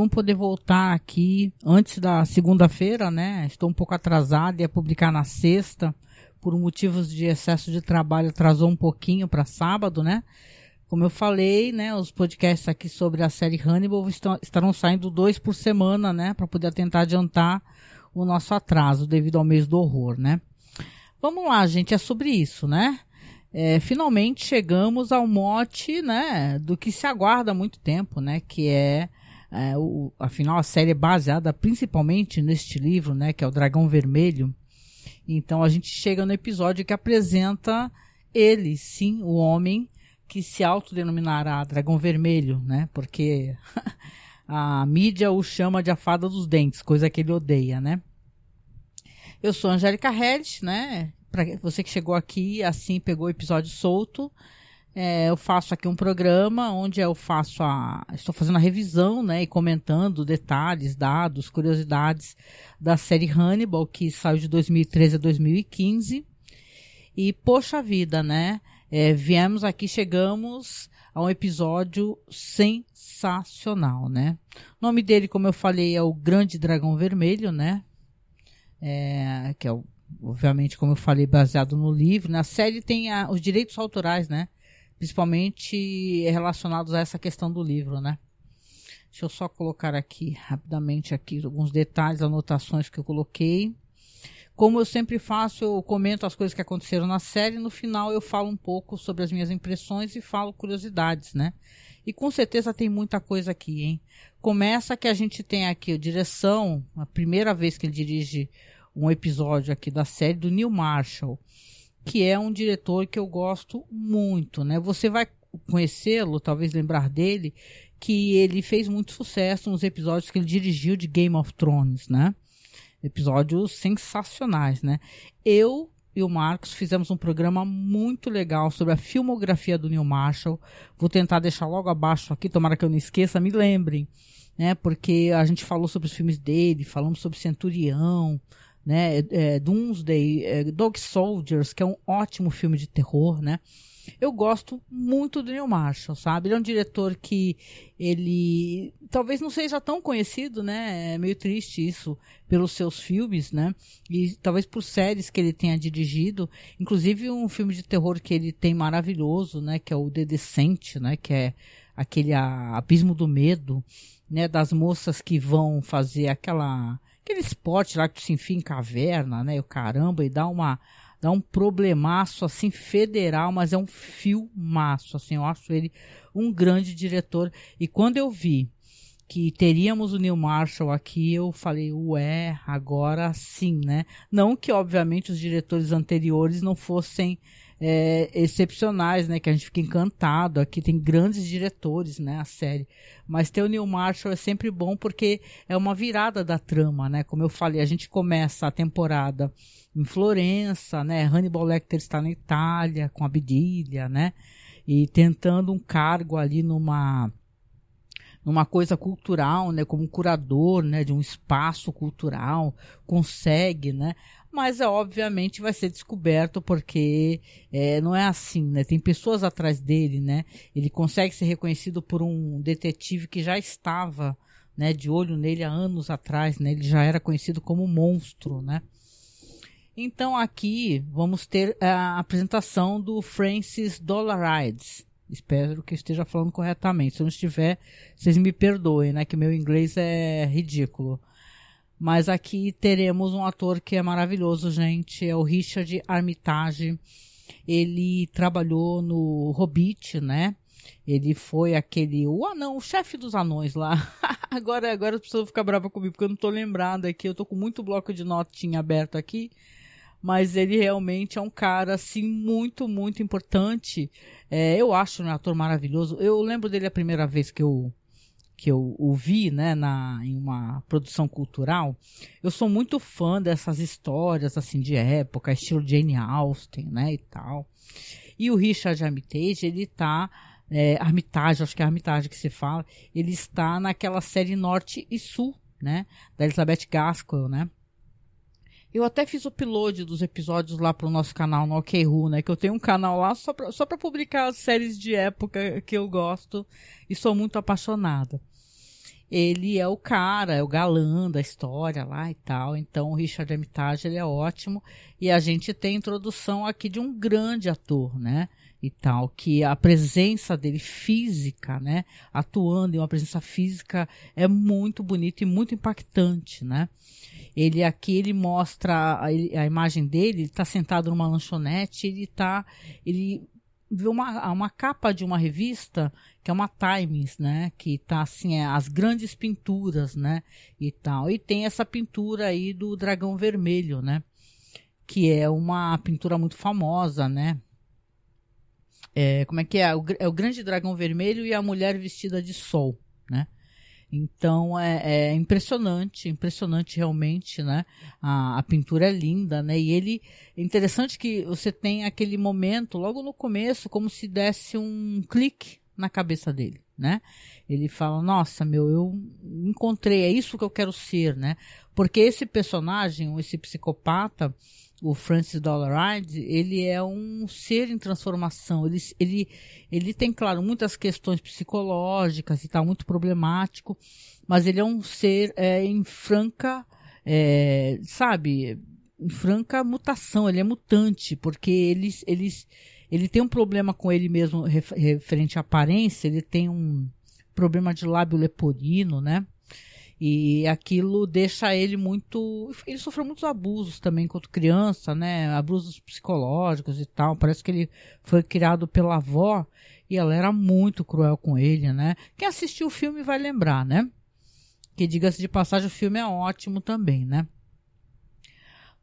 bom poder voltar aqui antes da segunda-feira, né? Estou um pouco atrasada, ia publicar na sexta, por motivos de excesso de trabalho, atrasou um pouquinho para sábado, né? Como eu falei, né, os podcasts aqui sobre a série Hannibal estão, estarão saindo dois por semana, né, para poder tentar adiantar o nosso atraso devido ao mês do horror, né? Vamos lá, gente, é sobre isso, né? é, finalmente chegamos ao mote, né, do que se aguarda há muito tempo, né, que é, é o, afinal a série é baseada principalmente neste livro, né, que é o Dragão Vermelho. Então a gente chega no episódio que apresenta ele, sim, o homem que se autodenominará Dragão Vermelho, né, porque a mídia o chama de a fada dos dentes, coisa que ele odeia, né. Eu sou Angélica Hedges, né? para você que chegou aqui, assim, pegou o episódio solto, é, eu faço aqui um programa onde eu faço a. Estou fazendo a revisão, né? E comentando detalhes, dados, curiosidades da série Hannibal, que saiu de 2013 a 2015. E, poxa vida, né? É, viemos aqui, chegamos a um episódio sensacional, né? O nome dele, como eu falei, é o Grande Dragão Vermelho, né? É, que é obviamente, como eu falei, baseado no livro. Na série tem a, os direitos autorais, né? Principalmente relacionados a essa questão do livro, né? Deixa eu só colocar aqui, rapidamente, aqui alguns detalhes, anotações que eu coloquei. Como eu sempre faço, eu comento as coisas que aconteceram na série. No final, eu falo um pouco sobre as minhas impressões e falo curiosidades, né? E com certeza tem muita coisa aqui, hein? Começa que a gente tem aqui a direção, a primeira vez que ele dirige um episódio aqui da série do Neil Marshall, que é um diretor que eu gosto muito, né? Você vai conhecê-lo, talvez lembrar dele, que ele fez muito sucesso nos episódios que ele dirigiu de Game of Thrones, né? Episódios sensacionais, né? Eu e o Marcos fizemos um programa muito legal sobre a filmografia do Neil Marshall. Vou tentar deixar logo abaixo aqui, tomara que eu não esqueça, me lembrem, né? Porque a gente falou sobre os filmes dele, falamos sobre Centurião, né? É, é, Doomsday, é, Dog Soldiers, que é um ótimo filme de terror, né? Eu gosto muito do Neil Marshall, sabe? Ele é um diretor que ele talvez não seja tão conhecido, né? É meio triste isso pelos seus filmes, né? E talvez por séries que ele tenha dirigido, inclusive um filme de terror que ele tem maravilhoso, né? Que é o The Descent, né? Que é aquele abismo do medo, né? Das moças que vão fazer aquela aquele esporte lá que tu se enfia em caverna, né? O caramba, e dá uma dá um problemaço assim federal, mas é um filmaço, assim, eu acho ele um grande diretor. E quando eu vi que teríamos o Neil Marshall aqui, eu falei, ué, agora sim, né? Não que, obviamente, os diretores anteriores não fossem é, excepcionais, né? Que a gente fica encantado. Aqui tem grandes diretores, né? A série. Mas ter o Neil Marshall é sempre bom porque é uma virada da trama, né? Como eu falei, a gente começa a temporada em Florença, né? Hannibal Lecter está na Itália com a Bidilha, né? E tentando um cargo ali numa numa coisa cultural, né, como curador, né, de um espaço cultural, consegue, né, mas é, obviamente vai ser descoberto porque é, não é assim, né? Tem pessoas atrás dele, né? Ele consegue ser reconhecido por um detetive que já estava, né, de olho nele há anos atrás, né? Ele já era conhecido como monstro, né? Então aqui vamos ter a apresentação do Francis Dollarides. Espero que esteja falando corretamente. Se não estiver, vocês me perdoem, né? Que meu inglês é ridículo. Mas aqui teremos um ator que é maravilhoso, gente. É o Richard Armitage. Ele trabalhou no Hobbit, né? Ele foi aquele. O anão, o chefe dos anões lá. agora, agora as pessoas vão ficar bravas comigo, porque eu não tô lembrado aqui. Eu tô com muito bloco de notinha aberto aqui. Mas ele realmente é um cara, assim, muito, muito importante. É, eu acho um ator maravilhoso. Eu lembro dele a primeira vez que eu que eu ouvi, né, na, em uma produção cultural, eu sou muito fã dessas histórias, assim, de época, estilo Jane Austen, né, e tal. E o Richard Armitage, ele tá, é, Armitage, acho que é Armitage que se fala, ele está naquela série Norte e Sul, né, da Elizabeth Gaskell, né, Eu até fiz o upload dos episódios lá pro nosso canal no OK Who, né? Que eu tenho um canal lá só pra, só publicar as séries de época que eu gosto e sou muito apaixonada. Ele é o cara, é o galã da história lá e tal. Então o Richard Armitage ele é ótimo. E a gente tem introdução aqui de um grande ator, né? E tal, que a presença dele física, né? Atuando em uma presença física é muito bonito e muito impactante, né? Ele aqui ele mostra a, a imagem dele, ele está sentado numa lanchonete, ele tá, ele vê uma, uma capa de uma revista que é uma Times, né, que tá assim, é, as grandes pinturas, né, e tal. E tem essa pintura aí do dragão vermelho, né, que é uma pintura muito famosa, né? É, como é que é? O, é o grande dragão vermelho e a mulher vestida de sol, né? Então é, é, impressionante, impressionante realmente, né? A, a, pintura é linda, né? E ele é interessante que você tem aquele momento logo no começo, como se desse um clique na cabeça dele, né? Ele fala: Nossa, meu, eu encontrei, é isso que eu quero ser, né? Porque esse personagem, esse psicopata, o Francis Dollaride, ele é um ser em transformação. Ele, ele, ele tem, claro, muitas questões psicológicas e tal, muito problemático, mas ele é um ser é, em franca, é, sabe, em franca mutação. Ele é mutante, porque ele, ele, ele tem um problema com ele mesmo referente à aparência, ele tem um problema de lábio leporino, né? E aquilo deixa ele muito. Ele sofreu muitos abusos também enquanto criança, né? Abusos psicológicos e tal. Parece que ele foi criado pela avó e ela era muito cruel com ele, né? Quem assistiu o filme vai lembrar, né? Que diga-se de passagem, o filme é ótimo também, né?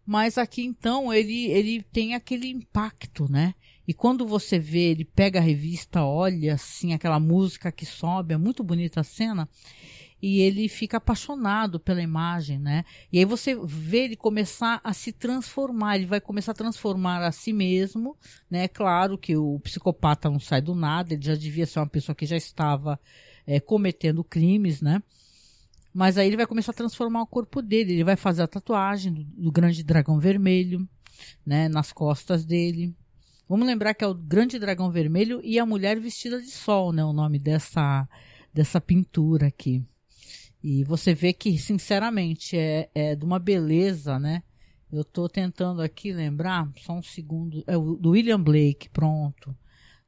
Mas aqui então ele, ele tem aquele impacto, né? E quando você vê, ele pega a revista, olha assim, aquela música que sobe, é muito bonita a cena e ele fica apaixonado pela imagem, né? E aí você vê ele começar a se transformar, ele vai começar a transformar a si mesmo, né? Claro que o psicopata não sai do nada, ele já devia ser uma pessoa que já estava é, cometendo crimes, né? Mas aí ele vai começar a transformar o corpo dele, ele vai fazer a tatuagem do, do grande dragão vermelho, né? Nas costas dele. Vamos lembrar que é o grande dragão vermelho e a mulher vestida de sol, né? O nome dessa, dessa pintura aqui. E você vê que, sinceramente, é, é de uma beleza, né? Eu estou tentando aqui lembrar, só um segundo, é o do William Blake, pronto,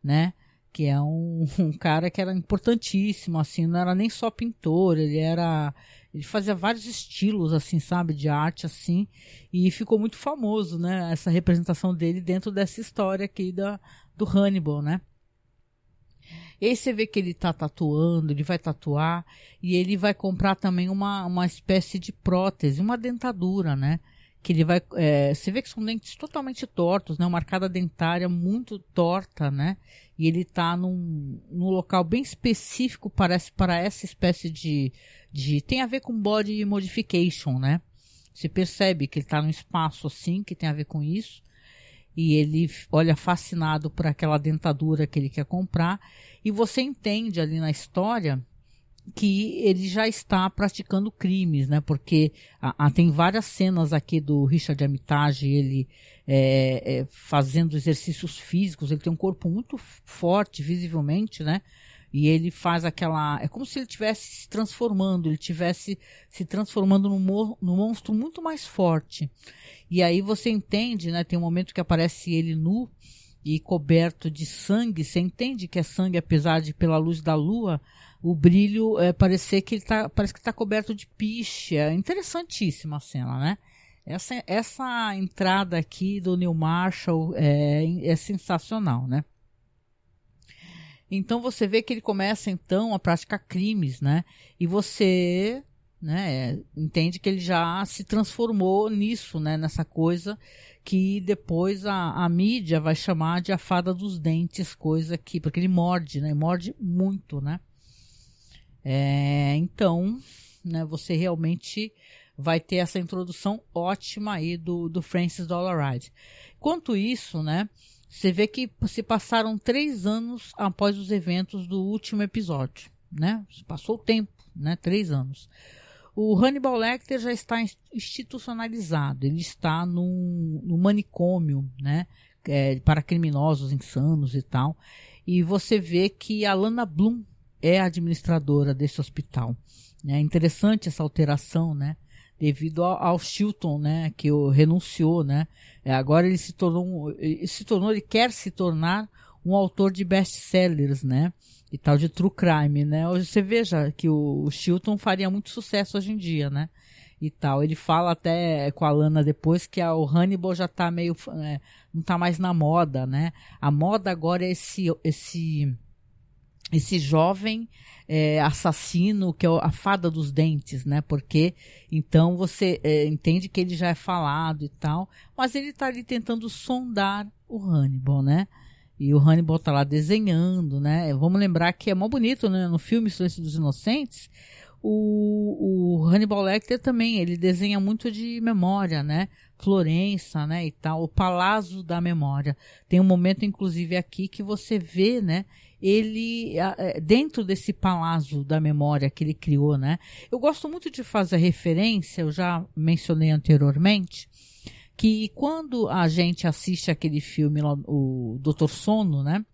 né? Que é um, um cara que era importantíssimo, assim, não era nem só pintor, ele era ele fazia vários estilos assim sabe de arte assim e ficou muito famoso né essa representação dele dentro dessa história aqui da do Hannibal né e aí você vê que ele está tatuando, ele vai tatuar e ele vai comprar também uma, uma espécie de prótese, uma dentadura, né? Que ele vai. É, você vê que são dentes totalmente tortos, né? Uma arcada dentária muito torta, né? E ele está num, num local bem específico, parece, para essa espécie de, de. Tem a ver com body modification, né? Você percebe que ele está num espaço assim, que tem a ver com isso e ele olha fascinado por aquela dentadura que ele quer comprar e você entende ali na história que ele já está praticando crimes, né? Porque a, a, tem várias cenas aqui do Richard Armitage, ele é, é, fazendo exercícios físicos, ele tem um corpo muito forte, visivelmente, né? E ele faz aquela. É como se ele estivesse se transformando, ele estivesse se transformando num, num monstro muito mais forte. E aí você entende, né? Tem um momento que aparece ele nu e coberto de sangue. Você entende que é sangue, apesar de pela luz da lua, o brilho é parecer que ele tá, parece que está coberto de piche. É interessantíssima a cena, né? Essa, essa entrada aqui do Neil Marshall é, é sensacional, né? Então você vê que ele começa então a praticar crimes, né? E você, né, entende que ele já se transformou nisso, né, nessa coisa que depois a, a mídia vai chamar de a fada dos dentes, coisa que porque ele morde, né? Morde muito, né? É, então, né, você realmente vai ter essa introdução ótima aí do, do Francis Dollaride. Quanto isso, né? Você vê que se passaram três anos após os eventos do último episódio, né? Passou o tempo, né? Três anos. O Hannibal Lecter já está institucionalizado, ele está no, no manicômio, né? É, para criminosos insanos e tal. E você vê que a Lana Bloom é a administradora desse hospital. É interessante essa alteração, né? Devido ao, ao Chilton, né? Que renunciou, né? É, agora ele se tornou, ele se tornou, ele quer se tornar um autor de best-sellers, né? E tal de true crime, né? Hoje você veja que o, o Chilton faria muito sucesso hoje em dia, né? E tal. Ele fala até com a Lana depois que a, o Hannibal já tá meio. É, não tá mais na moda, né? A moda agora é esse. esse esse jovem é, assassino que é a fada dos dentes, né? Porque então você é, entende que ele já é falado e tal, mas ele está ali tentando sondar o Hannibal, né? E o Hannibal tá lá desenhando, né? Vamos lembrar que é mó bonito, né? No filme Silêncio dos Inocentes, o, o Hannibal Lecter também, ele desenha muito de memória, né? Florença, né? E tal, o Palácio da Memória. Tem um momento, inclusive, aqui que você vê, né? Ele, é, dentro desse Palácio da Memória que ele criou, né? Eu gosto muito de fazer referência, eu já mencionei anteriormente, que quando a gente assiste aquele filme, o Doutor Sono, né?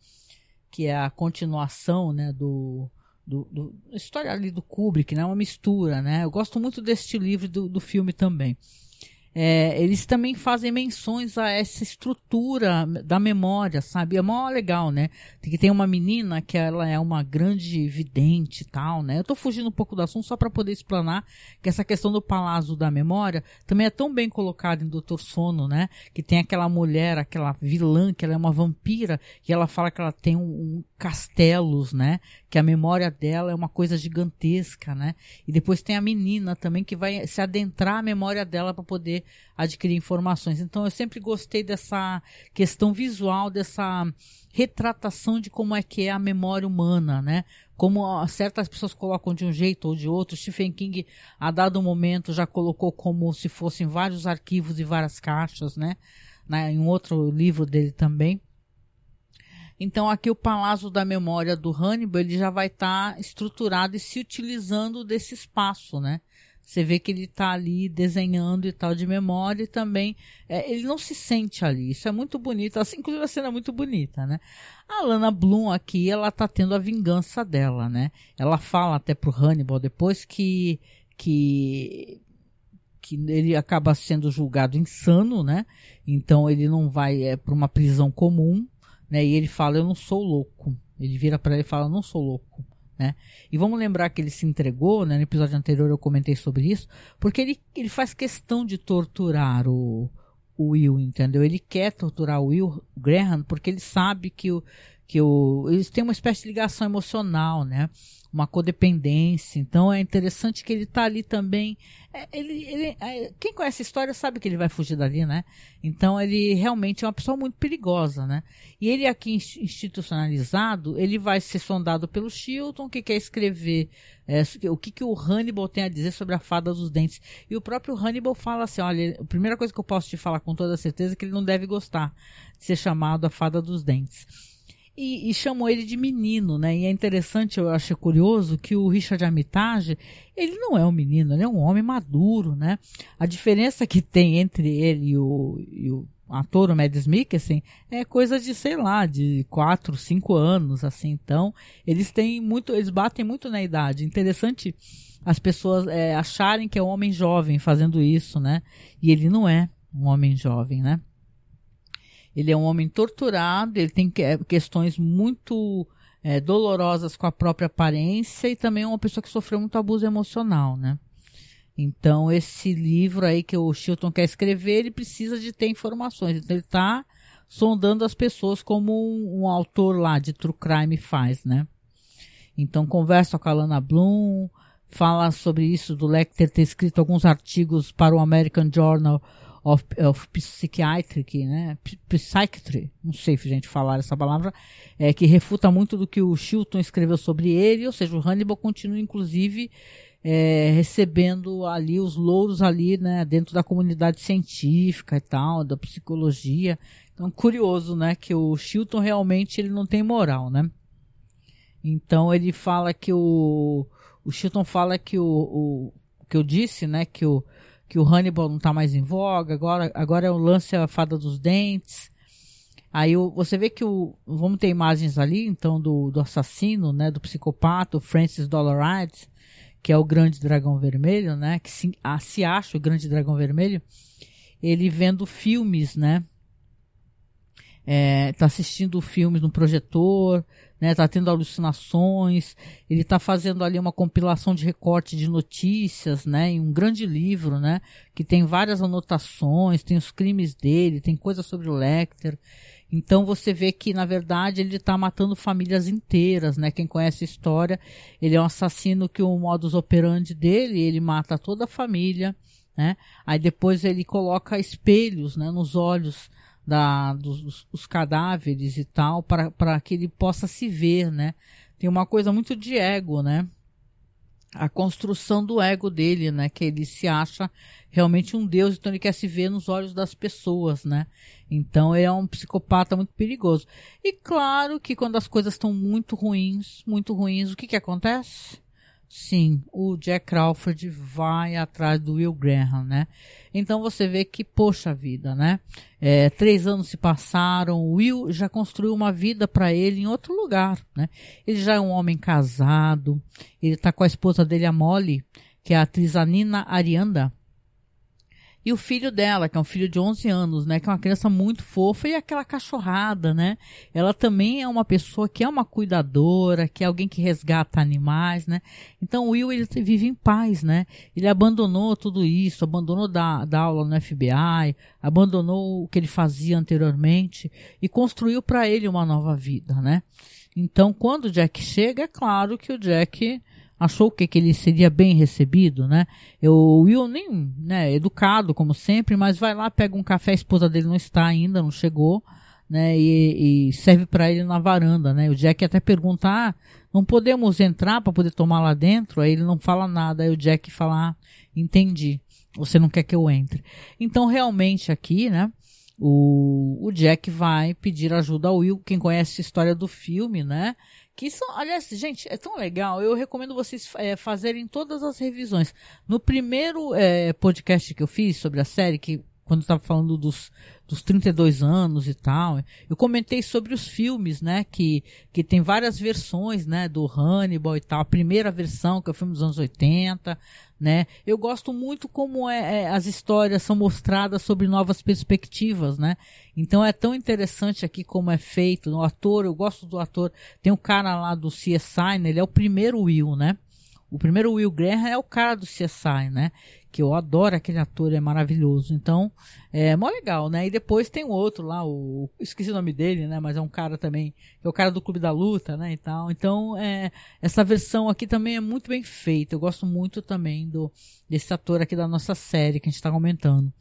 Que é a continuação, né, do, do, do história ali do Kubrick, né? Uma mistura, né? Eu gosto muito deste livro do, do filme também é, eles também fazem menções a essa estrutura da memória, sabe? É mó legal, né? Tem que ter uma menina que ela é uma grande vidente e tal, né? Eu tô fugindo um pouco do assunto só para poder explanar que essa questão do palácio da memória também é tão bem colocada em Doutor Sono, né? Que tem aquela mulher, aquela vilã, que ela é uma vampira, e ela fala que ela tem um, um castelos, né? Que a memória dela é uma coisa gigantesca, né? E depois tem a menina também que vai se adentrar a memória dela para poder adquirir informações. Então eu sempre gostei dessa questão visual, dessa retratação de como é que é a memória humana, né? Como certas pessoas colocam de um jeito ou de outro. Stephen King, a dado momento, já colocou como se fossem vários arquivos e várias caixas, né? Na, em outro livro dele também. Então aqui o Palácio da Memória do Hannibal ele já vai estar tá estruturado e se utilizando desse espaço, né? Você vê que ele está ali desenhando e tal de memória e também é, ele não se sente ali. Isso é muito bonito. Assim, inclusive a cena é muito bonita, né? A Lana Bloom aqui, ela tá tendo a vingança dela, né? Ela fala até pro Hannibal depois que que que ele acaba sendo julgado insano, né? Então ele não vai é, para uma prisão comum, né? E ele fala: "Eu não sou louco". Ele vira para ele e fala: "Eu não sou louco". Né? E vamos lembrar que ele se entregou, né? no episódio anterior eu comentei sobre isso, porque ele, ele faz questão de torturar o, o Will, entendeu? Ele quer torturar o Will Graham porque ele sabe que o, que o, eles têm uma espécie de ligação emocional, né? Uma codependência. Então é interessante que ele está ali também. É, ele, ele, é, quem conhece a história sabe que ele vai fugir dali, né? Então ele realmente é uma pessoa muito perigosa, né? E ele aqui institucionalizado, ele vai ser sondado pelo Chilton, que quer escrever é, o que, que o Hannibal tem a dizer sobre a fada dos dentes. E o próprio Hannibal fala assim: olha, a primeira coisa que eu posso te falar com toda certeza é que ele não deve gostar de ser chamado a fada dos dentes e, e, chamou ele de menino, né? E é interessante, eu acho curioso que o Richard Armitage, ele não é um menino, ele é um homem maduro, né? A diferença que tem entre ele e o, e o ator, o Mads Mikkelsen, é coisa de, sei lá, de quatro, cinco anos, assim. Então, eles têm muito, eles batem muito na idade. Interessante as pessoas é, acharem que é um homem jovem fazendo isso, né? E ele não é um homem jovem, né? Ele é um homem torturado, ele tem é, questões muito é, dolorosas com a própria aparência e também é uma pessoa que sofreu muito abuso emocional, né? Então, esse livro aí que o Chilton quer escrever, ele precisa de ter informações. Então, ele está sondando as pessoas como um, um, autor lá de True Crime faz, né? Então, conversa com a Lana Bloom, fala sobre isso do Lecter ter escrito alguns artigos para o American Journal of, of Psychiatry, né? Psychiatry, não sei se a gente falar essa palavra, é, que refuta muito do que o Chilton escreveu sobre ele, ou seja, o Hannibal continua, inclusive, é, recebendo ali os louros ali, né, dentro da comunidade científica e tal, da psicologia. Então, curioso, né, que o Chilton realmente ele não tem moral, né? Então, ele fala que o, o Chilton fala que o, o que eu disse, né, que o, que o Hannibal não está mais em voga, agora, agora é o lance a fada dos dentes. Aí você vê que o. Vamos ter imagens ali, então, do, do assassino, né? Do psicopata, Francis Dollaride, que é o grande dragão vermelho, né? Que se, ah, se acha o grande dragão vermelho. Ele vendo filmes, né? É, tá assistindo filmes no projetor, né, tá tendo alucinações, ele tá fazendo ali uma compilação de recorte de notícias, né, em um grande livro, né, que tem várias anotações, tem os crimes dele, tem coisas sobre o Lecter. Então você vê que, na verdade, ele está matando famílias inteiras, né? Quem conhece a história, ele é um assassino que o modus operandi dele, ele mata toda a família, né? Aí depois ele coloca espelhos, né, nos olhos da, dos, dos cadáveres e tal, para que ele possa se ver, né? Tem uma coisa muito de ego, né? A construção do ego dele, né? Que ele se acha realmente um deus, então ele quer se ver nos olhos das pessoas, né? Então ele é um psicopata muito perigoso. E claro que quando as coisas estão muito ruins, muito ruins, o que que acontece? Sim, o Jack Crawford vai atrás do Will Graham, né? Então você vê que, poxa vida, né? É, três anos se passaram, o Will já construiu uma vida para ele em outro lugar, né? Ele já é um homem casado, ele tá com a esposa dele, a Molly, que é a atriz Anina Arianda, e o filho dela, que é um filho de 11 anos, né? Que é uma criança muito fofa e aquela cachorrada, né? Ela também é uma pessoa que é uma cuidadora, que é alguém que resgata animais, né? Então o Will, ele vive em paz, né? Ele abandonou tudo isso, abandonou da, da aula no FBI, abandonou o que ele fazia anteriormente e construiu para ele uma nova vida, né? Então, quando o Jack chega, é claro que o Jack achou que, que ele seria bem recebido, né? Eu, o Will nem, né, educado como sempre, mas vai lá, pega um café, a esposa dele não está ainda, não chegou, né? E, e serve para ele na varanda, né? O Jack até pergunta, ah, não podemos entrar para poder tomar lá dentro? Aí ele não fala nada, aí o Jack fala, ah, entendi, você não quer que eu entre. Então realmente aqui, né? O, o Jack vai pedir ajuda ao Will, quem conhece a história do filme, né? Que são, aliás, gente, é tão legal. Eu recomendo vocês é, fazerem todas as revisões. No primeiro é, podcast que eu fiz sobre a série, que quando estava falando dos, dos 32 anos e tal, eu comentei sobre os filmes, né, que, que tem várias versões, né, do Hannibal e tal. A primeira versão, que é o filme dos anos 80, né? Eu gosto muito como é, é, as histórias são mostradas sobre novas perspectivas, né? Então é tão interessante aqui como é feito. O ator, eu gosto do ator. Tem um cara lá do CSI, né? ele é o primeiro Will, né? O primeiro Will Graham é o cara do CSI, né? Que eu adoro aquele ator, é maravilhoso. Então, é mó legal, né? E depois tem o outro lá, o. Esqueci o nome dele, né? Mas é um cara também, é o cara do Clube da Luta, né? E tal. Então, é, essa versão aqui também é muito bem feita. Eu gosto muito também do desse ator aqui da nossa série que a gente está comentando.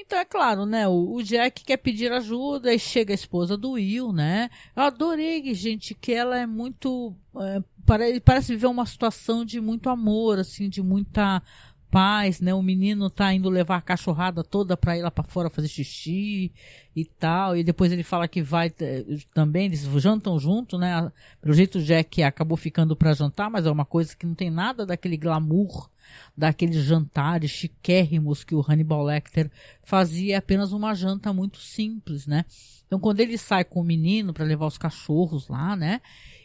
Então, é claro, né? O, o, Jack quer pedir ajuda e chega a esposa do Will, né? Eu adorei, gente, que ela é muito. É, parece, viver uma situação de muito amor, assim, de muita paz, né? O menino tá indo levar a cachorrada toda pra ir lá pra fora fazer xixi e tal. E depois ele fala que vai eh, também, eles jantam junto, né? Pelo jeito o Jack acabou ficando para jantar, mas é uma coisa que não tem nada daquele glamour daqueles jantares chiquérrimos que o Hannibal Lecter fazia, é apenas uma janta muito simples, né? Então quando ele sai com o menino para levar os cachorros lá, né?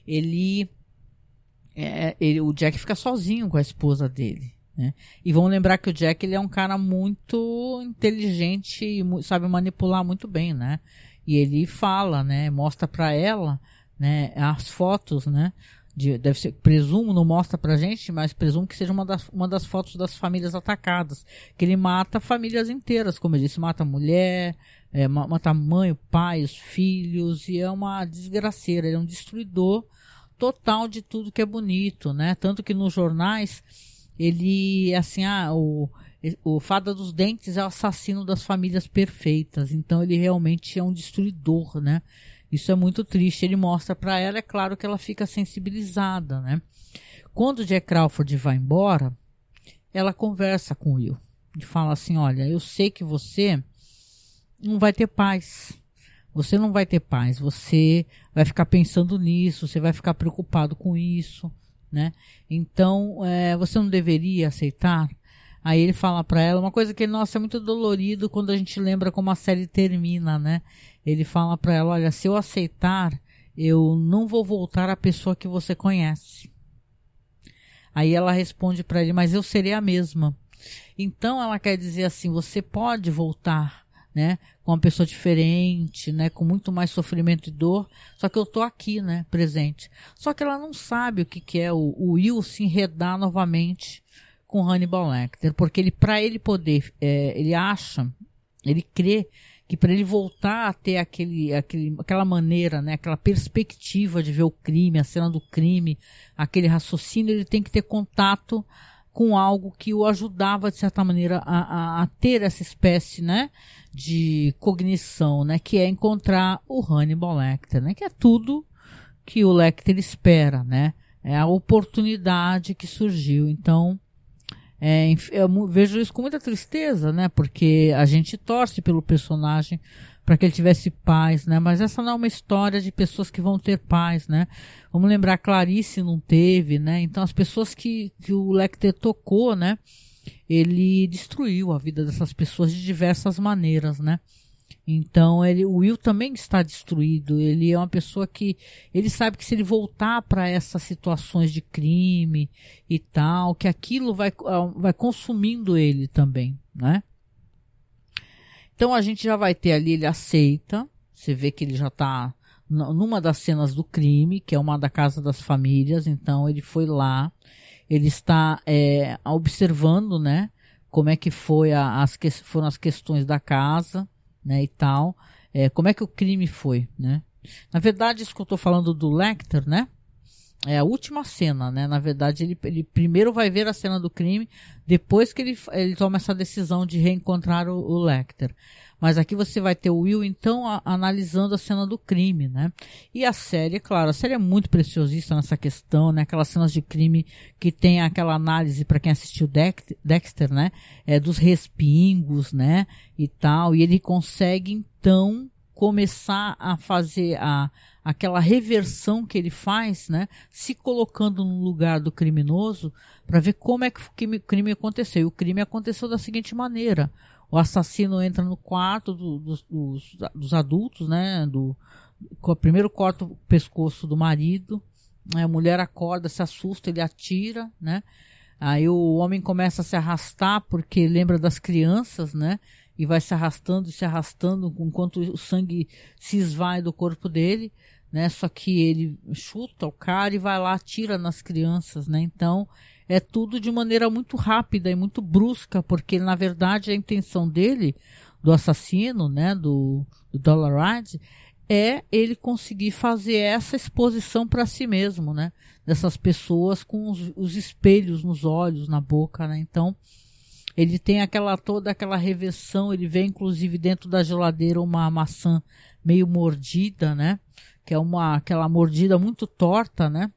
Ele, é, ele, o Jack fica sozinho com a esposa dele. Né? E vamos lembrar que o Jack ele é um cara muito inteligente e sabe manipular muito bem, né? E ele fala, né? Mostra para ela, né? As fotos, né? De, deve ser, presumo, não mostra pra gente, mas presumo que seja uma das, uma das fotos das famílias atacadas. Que ele mata famílias inteiras, como eu disse, mata mulher, é, mata mãe, o pai, os filhos, e é uma desgraceira, ele é um destruidor total de tudo que é bonito, né? Tanto que nos jornais ele, assim, ah, o, o Fada dos Dentes é o assassino das famílias perfeitas. Então ele realmente é um destruidor, né? Isso é muito triste. Ele mostra para ela, é claro que ela fica sensibilizada, né? Quando Jack Crawford vai embora, ela conversa com Will e fala assim: Olha, eu sei que você não vai ter paz. Você não vai ter paz. Você vai ficar pensando nisso, você vai ficar preocupado com isso né? Então, é, você não deveria aceitar Aí ele fala para ela uma coisa que, nossa, é muito dolorido quando a gente lembra como a série termina, né? Ele fala para ela, olha, se eu aceitar, eu não vou voltar à pessoa que você conhece. Aí ela responde para ele, mas eu serei a mesma. Então ela quer dizer assim, você pode voltar, né, com uma pessoa diferente, né, com muito mais sofrimento e dor, só que eu tô aqui, né, presente. Só que ela não sabe o que, que é o, o Will se enredar novamente com Hannibal Lecter, porque ele, para ele poder, é, ele acha, ele crê que para ele voltar a ter aquele, aquele, aquela maneira, né, aquela perspectiva de ver o crime, a cena do crime, aquele raciocínio, ele tem que ter contato com algo que o ajudava de certa maneira a, a, a, ter essa espécie, né, de cognição, né, que é encontrar o Hannibal Lecter, né, que é tudo que o Lecter espera, né, é a oportunidade que surgiu. Então, é, eu vejo isso com muita tristeza, né? Porque a gente torce pelo personagem para que ele tivesse paz, né? Mas essa não é uma história de pessoas que vão ter paz, né? Vamos lembrar, Clarice não teve, né? Então as pessoas que, que o Lecter tocou, né? Ele destruiu a vida dessas pessoas de diversas maneiras, né? Então ele, o Will também está destruído. Ele é uma pessoa que ele sabe que se ele voltar para essas situações de crime e tal, que aquilo vai, ah, vai consumindo ele também, né? Então a gente já vai ter ali, ele aceita. Você vê que ele já está numa das cenas do crime, que é uma da casa das famílias. Então ele foi lá, ele está é, observando, né? Como é que foi a, as, foram as questões da casa né, e tal. É, como é que o crime foi, né? Na verdade, isso que eu estou falando do Lecter, né? É a última cena, né? Na verdade, ele, ele primeiro vai ver a cena do crime, depois que ele, ele toma essa decisão de reencontrar o, o Lecter. Mas aqui você vai ter o Will, então, a, analisando a cena do crime, né? E a série, claro, a série é muito preciosista nessa questão, né? Aquelas cenas de crime que tem aquela análise, para quem assistiu Dexter, né? É, dos respingos, né? E tal. E ele consegue, então, começar a fazer a, aquela reversão que ele faz, né, se colocando no lugar do criminoso para ver como é que o crime aconteceu. E o crime aconteceu da seguinte maneira: o assassino entra no quarto do, dos, dos, dos, adultos, né? Do, primeiro corta o pescoço do marido, né, a mulher acorda, se assusta, ele atira, né? Aí o homem começa a se arrastar porque lembra das crianças, né? E vai se arrastando e se arrastando enquanto o sangue se esvai do corpo dele, né? Só que ele chuta o cara e vai lá, atira nas crianças, né? Então é tudo de maneira muito rápida e muito brusca, porque na verdade a intenção dele, do assassino, né, do, do Dollaride, é ele conseguir fazer essa exposição para si mesmo, né, dessas pessoas com os, os, espelhos nos olhos, na boca, né, então ele tem aquela toda aquela reversão, ele vê inclusive dentro da geladeira uma maçã meio mordida, né, que é uma aquela mordida muito torta, né,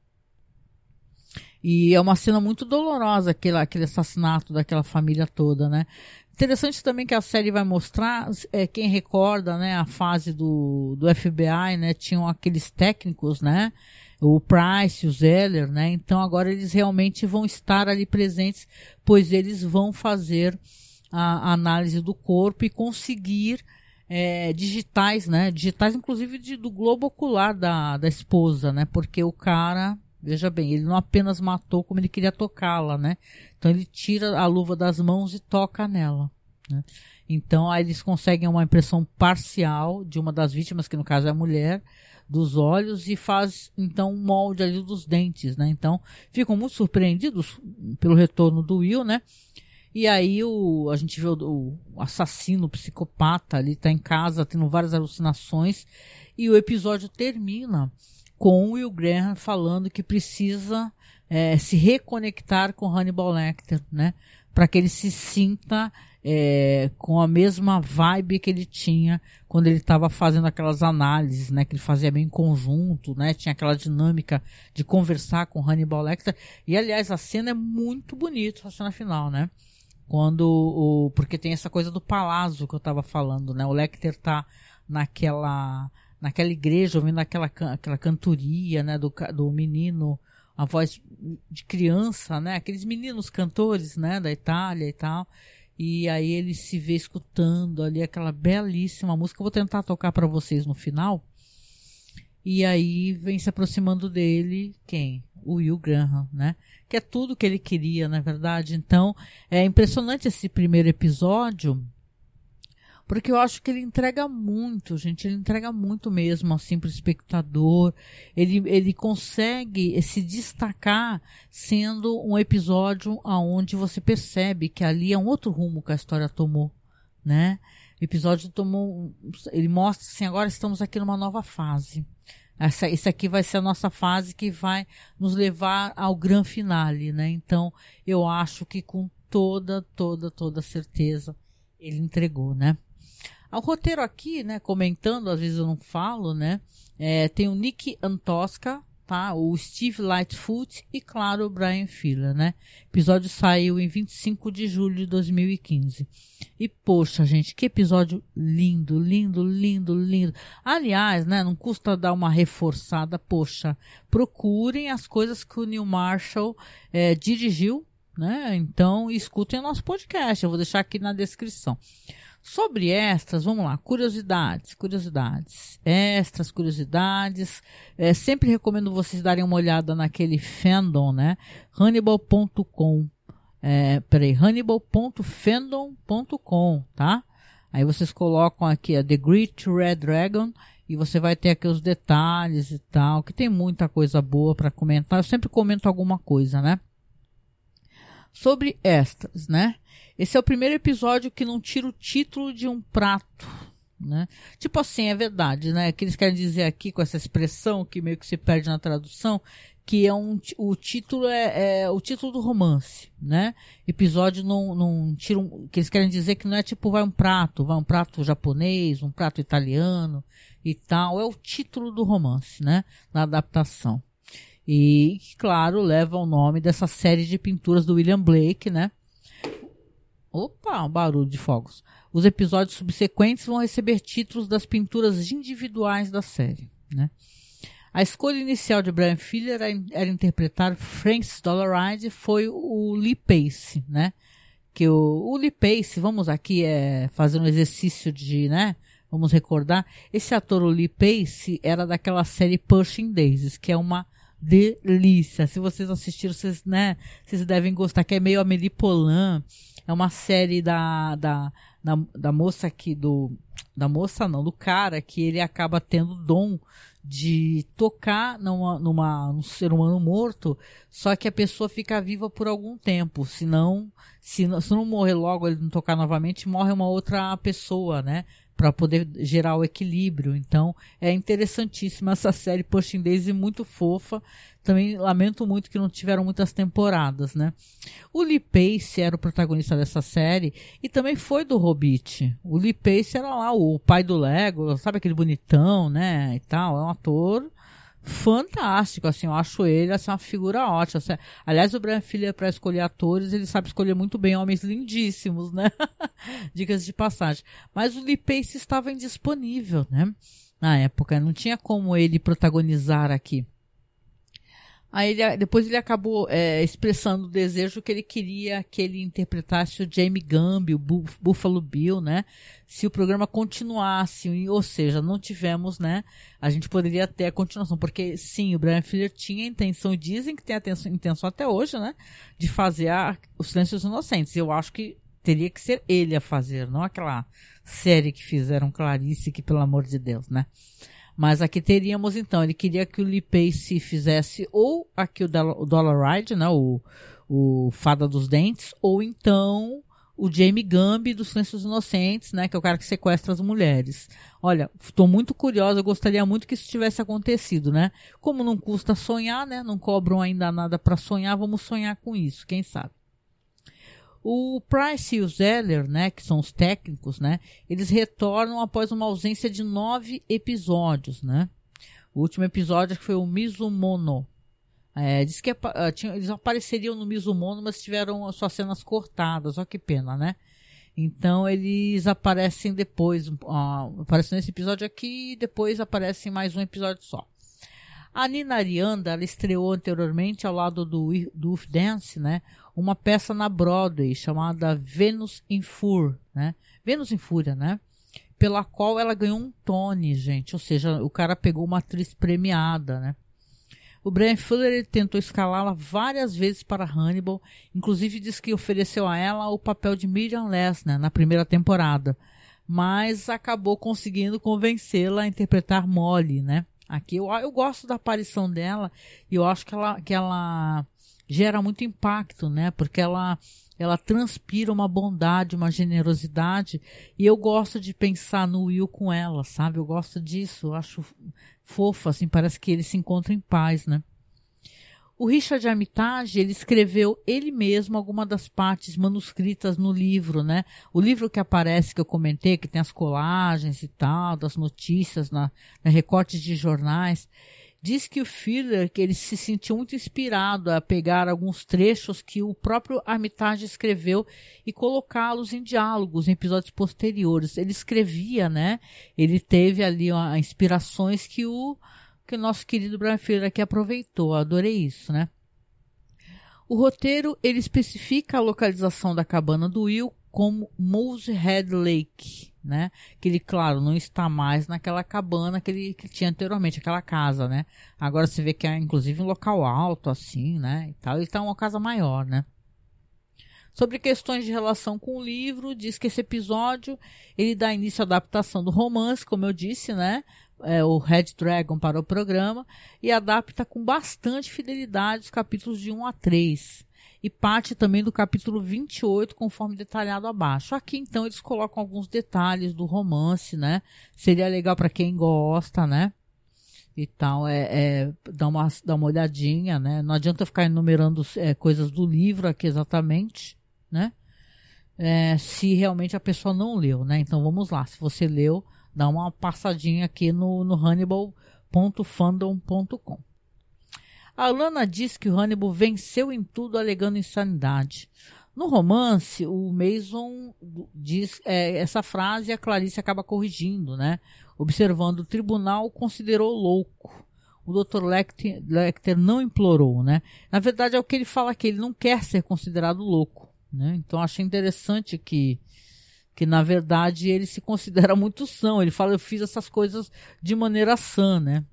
e é uma cena muito dolorosa, aquele, aquele assassinato daquela família toda, né? Interessante também que a série vai mostrar, é, quem recorda, né, a fase do, do FBI, né, tinham aqueles técnicos, né, o Price, o Zeller, né, então agora eles realmente vão estar ali presentes, pois eles vão fazer a, análise do corpo e conseguir é, digitais, né, digitais inclusive de, do globo ocular da, da esposa, né, porque o cara Veja bem, ele não apenas matou como ele queria tocá-la, né? Então ele tira a luva das mãos e toca nela. Né? Então aí eles conseguem uma impressão parcial de uma das vítimas, que no caso é a mulher, dos olhos e faz então um molde ali dos dentes, né? Então ficam muito surpreendidos pelo retorno do Will, né? E aí o, a gente vê o, o assassino, o psicopata ali, tá em casa tendo várias alucinações e o episódio termina com o Will Graham falando que precisa é, se reconectar com Hannibal Lecter, né? Para que ele se sinta é, com a mesma vibe que ele tinha quando ele estava fazendo aquelas análises, né? Que ele fazia bem em conjunto, né? Tinha aquela dinâmica de conversar com Hannibal Lecter. E aliás, a cena é muito bonita, a cena final, né? Quando o porque tem essa coisa do palácio que eu estava falando, né? O Lecter tá naquela naquela igreja, ouvindo aquela, aquela cantoria, né, do, do menino, a voz de criança, né? Aqueles meninos cantores, né? Da Itália e tal. E aí ele se vê escutando ali aquela belíssima música. Eu vou tentar tocar para vocês no final. E aí vem se aproximando dele quem? O Will Graham, né? Que é tudo que ele queria, na verdade. Então, é impressionante esse primeiro episódio porque eu acho que ele entrega muito, gente. Ele entrega muito mesmo, assim, para o espectador. Ele, ele consegue se destacar sendo um episódio aonde você percebe que ali é um outro rumo que a história tomou, né? O episódio tomou. Ele mostra assim, agora estamos aqui numa nova fase. Essa, esse aqui vai ser a nossa fase que vai nos levar ao grande finale, né? Então, eu acho que com toda, toda, toda certeza ele entregou, né? O roteiro aqui, né, comentando, às vezes eu não falo, né, é, tem o Nick Antosca, tá, o Steve Lightfoot e, claro, o Brian Filler, né. O episódio saiu em 25 de julho de 2015. E, poxa, gente, que episódio lindo, lindo, lindo, lindo. Aliás, né, não custa dar uma reforçada, poxa, procurem as coisas que o Neil Marshall é, dirigiu, né, então escutem o nosso podcast, eu vou deixar aqui na descrição. Sobre extras, vamos lá, curiosidades, curiosidades, extras, curiosidades. É, sempre recomendo vocês darem uma olhada naquele fandom, né? Hannibal.com. É, peraí, hannibal.fandom.com, tá? Aí vocês colocam aqui a The Great Red Dragon e você vai ter aqui os detalhes e tal, que tem muita coisa boa para comentar. Eu sempre comento alguma coisa, né? Sobre extras, né? Esse é o primeiro episódio que não tira o título de um prato, né? Tipo assim, é verdade, né? Que eles querem dizer aqui com essa expressão que meio que se perde na tradução, que é um, o título é, é, o título do romance, né? Episódio não, não tira um, que eles querem dizer que não é tipo vai um prato, vai um prato japonês, um prato italiano e tal, é o título do romance, né? Na adaptação. E, claro, leva o nome dessa série de pinturas do William Blake, né? Opa, um barulho de fogos. Os episódios subsequentes vão receber títulos das pinturas individuais da série. Né? A escolha inicial de Brian Filler era, interpretar Francis Dollaride foi o Lee Pace, né? Que o, o Lee Pace, vamos aqui é, fazer um exercício de, né? Vamos recordar. Esse ator, o Lee Pace, era daquela série Pushing Daisies, que é uma delícia. Se vocês assistiram, vocês, né? Vocês devem gostar, que é meio Amélie Poulain é uma série da, da, da, da moça aqui, do. Da moça não, do cara que ele acaba tendo dom de tocar numa, numa, num ser humano morto, só que a pessoa fica viva por algum tempo. Senão, se não, se não morrer logo, ele não tocar novamente, morre uma outra pessoa, né? Para poder gerar o equilíbrio. Então, é interessantíssima essa série Pushing Daisy, muito fofa. Também lamento muito que não tiveram muitas temporadas, né? O Lee Pace era o protagonista dessa série e também foi do Hobbit. O Lee Pace era lá o pai do Lego, sabe aquele bonitão, né? E tal, é um ator fantástico, assim, eu acho ele assim, uma figura ótima. Assim. Aliás, o Brian Filha, para escolher atores, ele sabe escolher muito bem homens lindíssimos, né? Dicas de passagem. Mas o Lee Pace estava indisponível, né? Na época, não tinha como ele protagonizar aqui. Aí ele, depois ele acabou é, expressando o desejo que ele queria que ele interpretasse o Jamie Gambi, o Buffalo Bill, né? Se o programa continuasse, ou seja, não tivemos, né? A gente poderia ter a continuação, porque sim, o Brian Fuller tinha a intenção, e dizem que tem a intenção até hoje, né? De fazer a, os Silêncios Inocentes. Eu acho que teria que ser ele a fazer, não aquela série que fizeram Clarice, que pelo amor de Deus, né? Mas aqui teríamos então, ele queria que o Lee Pace fizesse ou aqui o Dollar Ride, né, o, o Fada dos Dentes, ou então o Jamie Gambi dos Silêncios Inocentes, né, que é o cara que sequestra as mulheres. Olha, estou muito curiosa, eu gostaria muito que isso tivesse acontecido, né? Como não custa sonhar, né? Não cobram ainda nada para sonhar, vamos sonhar com isso, quem sabe. O Price e o Zeller, né, que são os técnicos, né, eles retornam após uma ausência de nove episódios, né. O último episódio foi o Mizumono. É, diz que uh, tinha, eles apareceriam no Mizumono, mas tiveram suas cenas cortadas. Olha que pena, né? Então eles aparecem depois, uh, aparecem nesse episódio aqui e depois aparecem mais um episódio só. A Nina Arianda, ela estreou anteriormente ao lado do, do Dance, né? Uma peça na Broadway chamada Venus in Fur, né? Vênus em Fúria, né? Pela qual ela ganhou um Tony, gente. Ou seja, o cara pegou uma atriz premiada, né? O Brian Fuller tentou escalá-la várias vezes para Hannibal, inclusive disse que ofereceu a ela o papel de Miriam Lessner na primeira temporada, mas acabou conseguindo convencê-la a interpretar Molly, né? Aqui eu, eu gosto da aparição dela e eu acho que ela, que ela gera muito impacto, né? Porque ela ela transpira uma bondade, uma generosidade, e eu gosto de pensar no Will com ela, sabe? Eu gosto disso, eu acho fofa, assim, parece que eles se encontram em paz, né? O Richard Armitage, ele escreveu ele mesmo alguma das partes manuscritas no livro, né? O livro que aparece, que eu comentei, que tem as colagens e tal, das notícias, na, na recortes de jornais, diz que o Fuller, que ele se sentiu muito inspirado a pegar alguns trechos que o próprio Armitage escreveu e colocá-los em diálogos em episódios posteriores. Ele escrevia, né? Ele teve ali ó, inspirações que o que o nosso querido Brian Fuller aqui aproveitou. Adorei isso, né? O roteiro ele especifica a localização da cabana do Will como Moosehead Lake, né? Que ele, claro, não está mais naquela cabana que ele que tinha anteriormente, aquela casa, né? Agora você vê que é inclusive um local alto, assim, né? E tal. Ele está uma casa maior, né? Sobre questões de relação com o livro, diz que esse episódio ele dá início à adaptação do romance, como eu disse, né? é, o Red Dragon para o programa e adapta com bastante fidelidade os capítulos de 1 a 3 e parte também do capítulo 28, conforme detalhado abaixo. Aqui então eles colocam alguns detalhes do romance, né? Seria legal para quem gosta, né? E tal, é, é dar, uma, dar uma olhadinha, né? Não adianta ficar enumerando é, coisas do livro aqui exatamente, né? É, se realmente a pessoa não leu, né? Então vamos lá, se você leu, dá uma passadinha aqui no, no Hannibal.fandom.com. A Lana diz que o Hannibal venceu em tudo alegando insanidade. No romance, o Mason diz é, essa frase e a Clarice acaba corrigindo, né? Observando o tribunal considerou louco. O Dr. Lecter, Lecter não implorou, né? Na verdade, é o que ele fala que ele não quer ser considerado louco, né? Então, achei interessante que que na verdade ele se considera muito são. Ele fala, eu fiz essas coisas de maneira sã, né?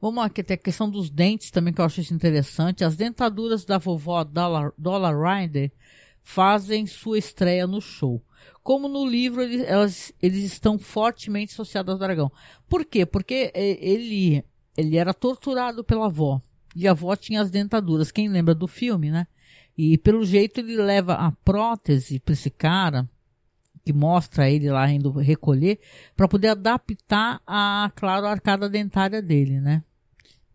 Vamos lá, que tem a questão dos dentes também, que eu acho isso interessante. As dentaduras da vovó Dollar, Dollar Rider fazem sua estreia no show. Como no livro, eles, elas, eles estão fortemente associados ao dragão. Por quê? Porque é, ele, ele era torturado pela avó. E a avó tinha as dentaduras. Quem lembra do filme, né? E pelo jeito ele leva a prótese para esse cara, que mostra ele lá indo recolher, para poder adaptar a, claro, a arcada dentária dele, né?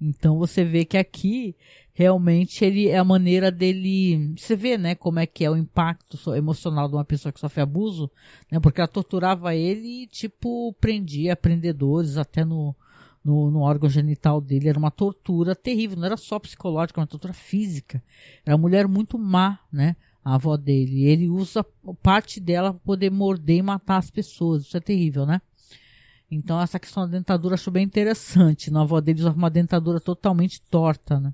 Então você vê que aqui realmente ele é a maneira dele. Você vê, né, como é que é o impacto emocional de uma pessoa que sofre abuso, né? Porque ela torturava ele e, tipo, prendia prendedores até no, no, no, órgão genital dele. Era uma tortura terrível, não era só psicológica, era uma tortura física. Era uma mulher muito má, né? A avó dele. Ele usa parte dela para poder morder e matar as pessoas. Isso é terrível, né? Então essa questão da dentadura acho bem interessante. Na avó dele usava uma dentadura totalmente torta, né?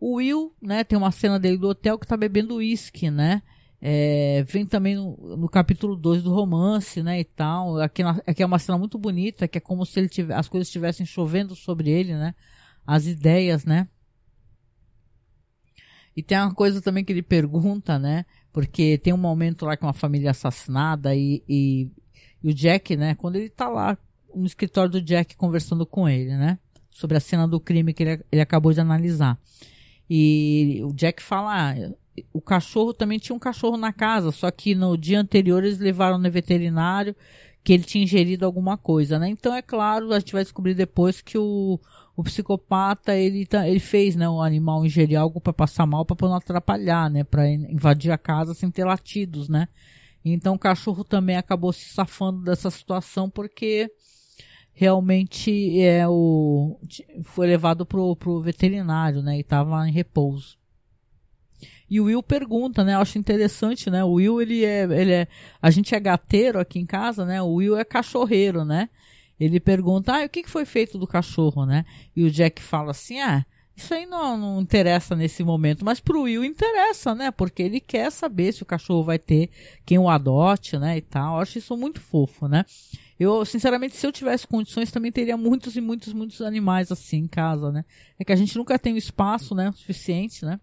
O Will, né, tem uma cena dele do hotel que tá bebendo uísque, né? É, vem também no, no, capítulo 2 do romance, né, e tal. Aqui, na, aqui é uma cena muito bonita, que é como se ele tivesse, as coisas estivessem chovendo sobre ele, né? As ideias, né? E tem uma coisa também que ele pergunta, né? Porque tem um momento lá que uma família é assassinada e, e, e o Jack, né? Quando ele tá lá no escritório do Jack conversando com ele, né? Sobre a cena do crime que ele, ele acabou de analisar. E o Jack fala, ah, o cachorro também tinha um cachorro na casa, só que no dia anterior eles levaram no veterinário que ele tinha ingerido alguma coisa, né? Então é claro, a gente vai descobrir depois que o, o psicopata ele, tá, ele fez, né, o animal ingerir algo para passar mal, para não atrapalhar, né, para invadir a casa sem ter latidos, né? Então o cachorro também acabou se safando dessa situação porque realmente é o foi levado pro, pro veterinário, né, e estava em repouso. E o Will pergunta, né? Eu acho interessante, né? O Will, ele é, ele é. A gente é gateiro aqui em casa, né? O Will é cachorreiro, né? ele pergunta, ah, o que foi feito do cachorro, né? E o Jack fala assim, ah, isso aí não, não interessa nesse momento, mas pro Will interessa, né? Porque ele quer saber se o cachorro vai ter quem o adote, né? E tal. Eu acho isso muito fofo, né? Eu, sinceramente, se eu tivesse condições, também teria muitos e muitos, muitos animais assim em casa, né? É que a gente nunca tem o espaço, né? O suficiente, né?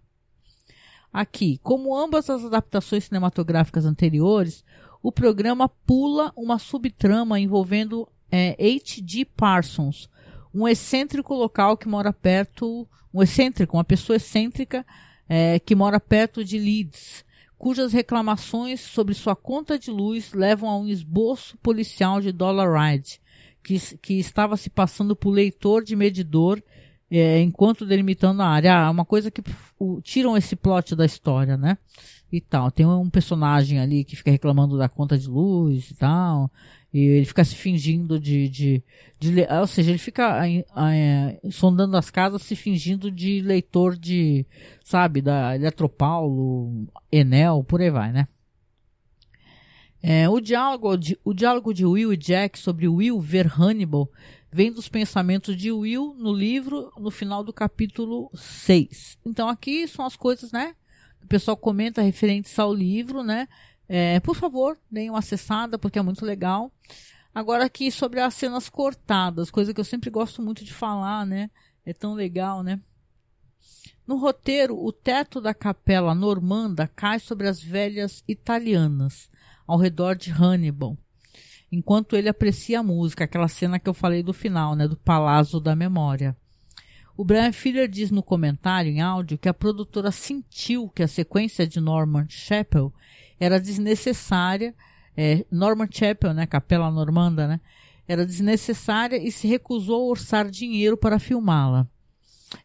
Aqui, como ambas as adaptações cinematográficas anteriores, o programa pula uma subtrama envolvendo é, H.G. Parsons, um excêntrico local que mora perto, um excêntrico, uma pessoa excêntrica é, que mora perto de Leeds, cujas reclamações sobre sua conta de luz levam a um esboço policial de Dollar Ride, que, que estava se passando por leitor de medidor é, enquanto delimitando a área. Ah, uma coisa que o, tiram esse plot da história, né? E tal. Tem um personagem ali que fica reclamando da conta de luz e tal. E ele fica se fingindo de. de, de ou seja, ele fica é, sondando as casas se fingindo de leitor de. Sabe, da Eletropaulo, Enel, por aí vai, né? É, o, diálogo de, o diálogo de Will e Jack sobre Will ver Hannibal vem dos pensamentos de Will no livro, no final do capítulo 6. Então aqui são as coisas, né? O pessoal comenta referentes ao livro, né? É, por favor, deem uma acessada, porque é muito legal. Agora aqui sobre as cenas cortadas, coisa que eu sempre gosto muito de falar, né? É tão legal, né? No roteiro, o teto da capela normanda cai sobre as velhas italianas, ao redor de Hannibal, enquanto ele aprecia a música, aquela cena que eu falei do final, né? Do Palácio da Memória. O Brian Filler diz no comentário em áudio que a produtora sentiu que a sequência de Norman Chappell era desnecessária. É, Norman Chapel, né, Capela Normanda, né, era desnecessária e se recusou a orçar dinheiro para filmá-la.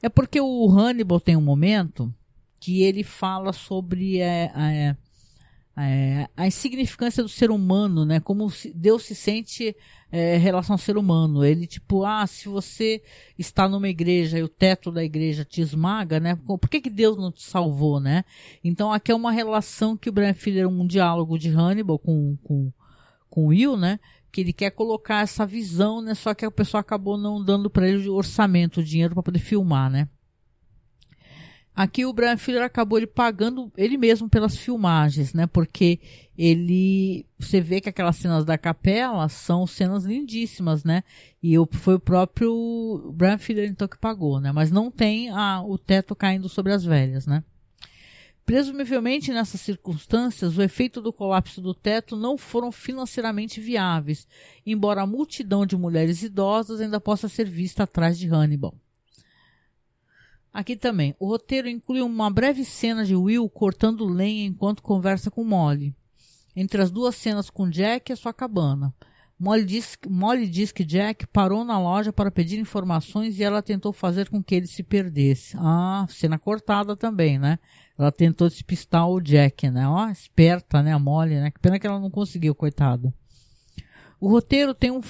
É porque o Hannibal tem um momento que ele fala sobre é, é, é, a insignificância do ser humano, né? Como Deus se sente é, em relação ao ser humano. Ele, tipo, ah, se você está numa igreja e o teto da igreja te esmaga, né? Por que, que Deus não te salvou, né? Então aqui é uma relação que o Brian Filler, um diálogo de Hannibal com, com, com Will, né? Que ele quer colocar essa visão, né? Só que a pessoa acabou não dando para ele orçamento, dinheiro para poder filmar, né? Aqui o Brian Fuller acabou ele pagando ele mesmo pelas filmagens, né? Porque ele, você vê que aquelas cenas da capela são cenas lindíssimas, né? E foi o próprio Brian Fuller então que pagou, né? Mas não tem a, o teto caindo sobre as velhas, né? Presumivelmente nessas circunstâncias, o efeito do colapso do teto não foram financeiramente viáveis, embora a multidão de mulheres idosas ainda possa ser vista atrás de Hannibal. Aqui também. O roteiro inclui uma breve cena de Will cortando lenha enquanto conversa com Molly. Entre as duas cenas com Jack e a sua cabana. Molly diz, Molly diz que Jack parou na loja para pedir informações e ela tentou fazer com que ele se perdesse. Ah, cena cortada também, né? Ela tentou despistar o Jack, né? Ó, esperta, né? A Molly, né? Que pena que ela não conseguiu, coitada. O roteiro tem um,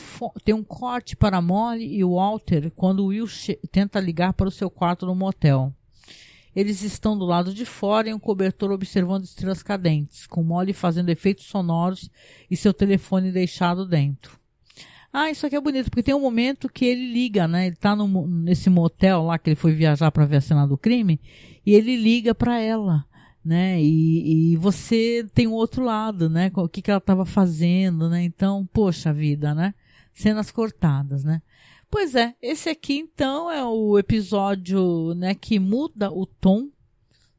tem um corte para Molly e Walter quando Will tenta ligar para o seu quarto no motel. Eles estão do lado de fora em um cobertor observando estrelas cadentes, com Molly fazendo efeitos sonoros e seu telefone deixado dentro. Ah, isso aqui é bonito, porque tem um momento que ele liga, né? Ele tá no, nesse motel lá que ele foi viajar para ver a cena do crime, e ele liga para ela né? E, e, você tem o outro lado, né? O que, que ela estava fazendo, né? Então, poxa vida, né? Cenas cortadas, né? Pois é, esse aqui então é o episódio, né, que muda o tom,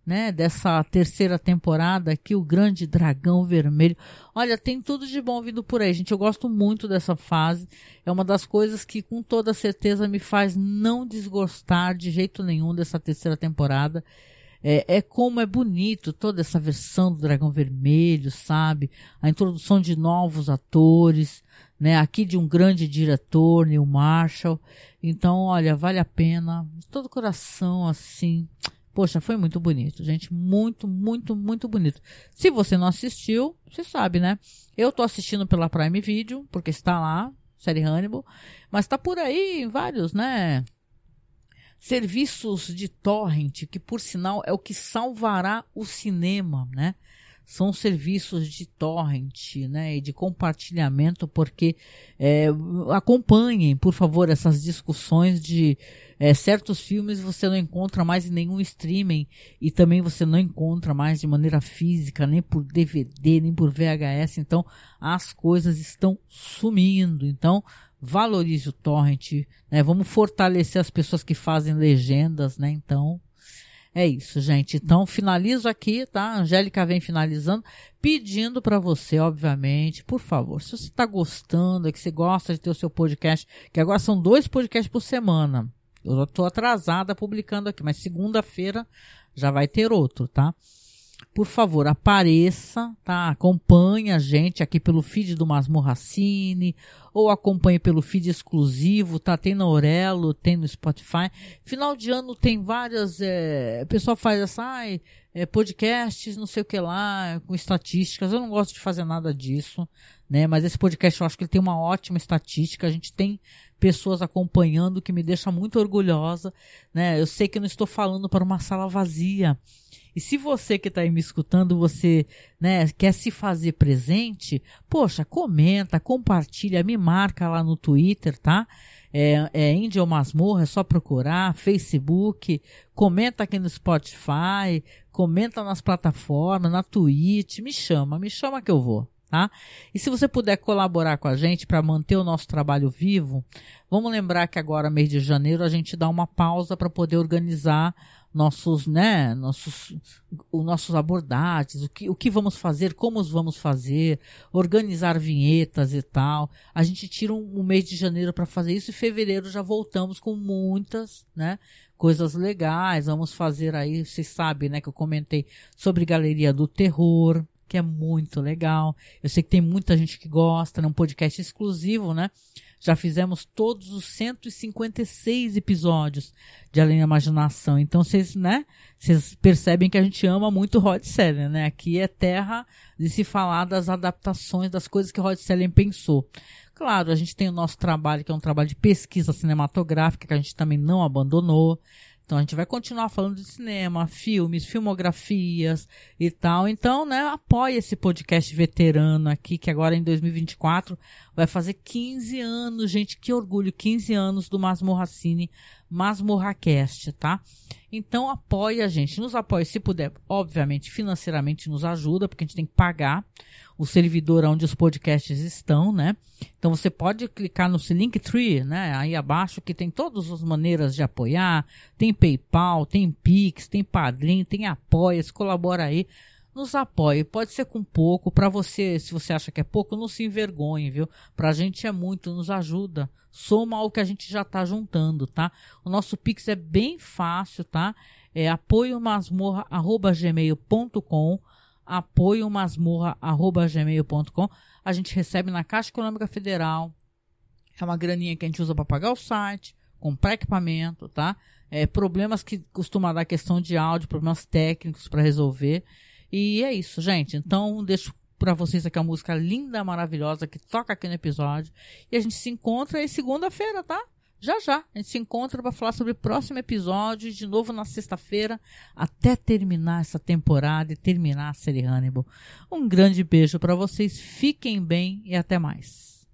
né, dessa terceira temporada aqui, o Grande Dragão Vermelho. Olha, tem tudo de bom vindo por aí, gente. Eu gosto muito dessa fase. É uma das coisas que com toda certeza me faz não desgostar de jeito nenhum dessa terceira temporada. É, é como é bonito toda essa versão do Dragão Vermelho, sabe? A introdução de novos atores, né? Aqui de um grande diretor, Neil Marshall. Então, olha, vale a pena. De todo coração, assim. Poxa, foi muito bonito, gente. Muito, muito, muito bonito. Se você não assistiu, você sabe, né? Eu tô assistindo pela Prime Video, porque está lá, série Hannibal. Mas tá por aí em vários, né? Serviços de torrent, que por sinal é o que salvará o cinema, né? são serviços de torrent, né, e de compartilhamento, porque é, acompanhem, por favor, essas discussões de é, certos filmes você não encontra mais em nenhum streaming e também você não encontra mais de maneira física, nem por DVD, nem por VHS. Então, as coisas estão sumindo. Então, valorize o torrent, né? Vamos fortalecer as pessoas que fazem legendas, né? Então, é isso, gente. Então, finalizo aqui, tá? A Angélica vem finalizando, pedindo para você, obviamente, por favor, se você está gostando, é que você gosta de ter o seu podcast, que agora são dois podcasts por semana. Eu estou atrasada publicando aqui, mas segunda-feira já vai ter outro, tá? Por favor, apareça, tá? Acompanhe a gente aqui pelo feed do Masmorracine, ou acompanhe pelo feed exclusivo, tá? Tem no Aurelo, tem no Spotify. Final de ano tem várias, é, o pessoal faz essa, ai, é, podcasts, não sei o que lá, com estatísticas. Eu não gosto de fazer nada disso, né? Mas esse podcast eu acho que ele tem uma ótima estatística. A gente tem pessoas acompanhando que me deixa muito orgulhosa, né? Eu sei que eu não estou falando para uma sala vazia. E se você que está aí me escutando, você né, quer se fazer presente, poxa, comenta, compartilha, me marca lá no Twitter, tá? É, é Índia ou Masmorra, é só procurar, Facebook, comenta aqui no Spotify, comenta nas plataformas, na Twitch, me chama, me chama que eu vou, tá? E se você puder colaborar com a gente para manter o nosso trabalho vivo, vamos lembrar que agora, mês de janeiro, a gente dá uma pausa para poder organizar nossos, né, nossos, os nossos abordagens, o que, o que vamos fazer, como vamos fazer, organizar vinhetas e tal. A gente tira um, um mês de janeiro para fazer isso e fevereiro já voltamos com muitas, né, coisas legais. Vamos fazer aí, vocês sabem, né, que eu comentei sobre Galeria do Terror, que é muito legal. Eu sei que tem muita gente que gosta, é um podcast exclusivo, né? Já fizemos todos os 156 episódios de Além da Imaginação. Então vocês, né? Vocês percebem que a gente ama muito Rod Serling, né? Aqui é terra de se falar das adaptações, das coisas que Rod Serling pensou. Claro, a gente tem o nosso trabalho, que é um trabalho de pesquisa cinematográfica, que a gente também não abandonou. Então a gente vai continuar falando de cinema, filmes, filmografias e tal. Então, né, apoie esse podcast veterano aqui, que agora em 2024 vai fazer 15 anos, gente, que orgulho, 15 anos do Masmorra Cine, Masmorra Cast, tá? Então apoie a gente, nos apoie se puder, obviamente financeiramente nos ajuda, porque a gente tem que pagar o servidor onde os podcasts estão, né? Então você pode clicar no Linktree, né? Aí abaixo que tem todas as maneiras de apoiar, tem PayPal, tem Pix, tem Padrim, tem Apoia, colabora aí, nos apoie. Pode ser com pouco, para você, se você acha que é pouco, não se envergonhe, viu? Pra gente é muito, nos ajuda. Soma ao que a gente já tá juntando, tá? O nosso Pix é bem fácil, tá? É apoiomasmorra.gmail.com apoiomasmorra.gmail.com. A gente recebe na Caixa Econômica Federal. É uma graninha que a gente usa para pagar o site, comprar equipamento, tá? É, problemas que costuma dar questão de áudio, problemas técnicos para resolver. E é isso, gente. Então, deixo para vocês aqui a música linda, maravilhosa que toca aqui no episódio. E a gente se encontra aí segunda-feira, tá? já já. A gente se encontra para falar sobre o próximo episódio, de novo na sexta-feira, até terminar essa temporada e terminar a série Hannibal. Um grande beijo para vocês, fiquem bem e até mais.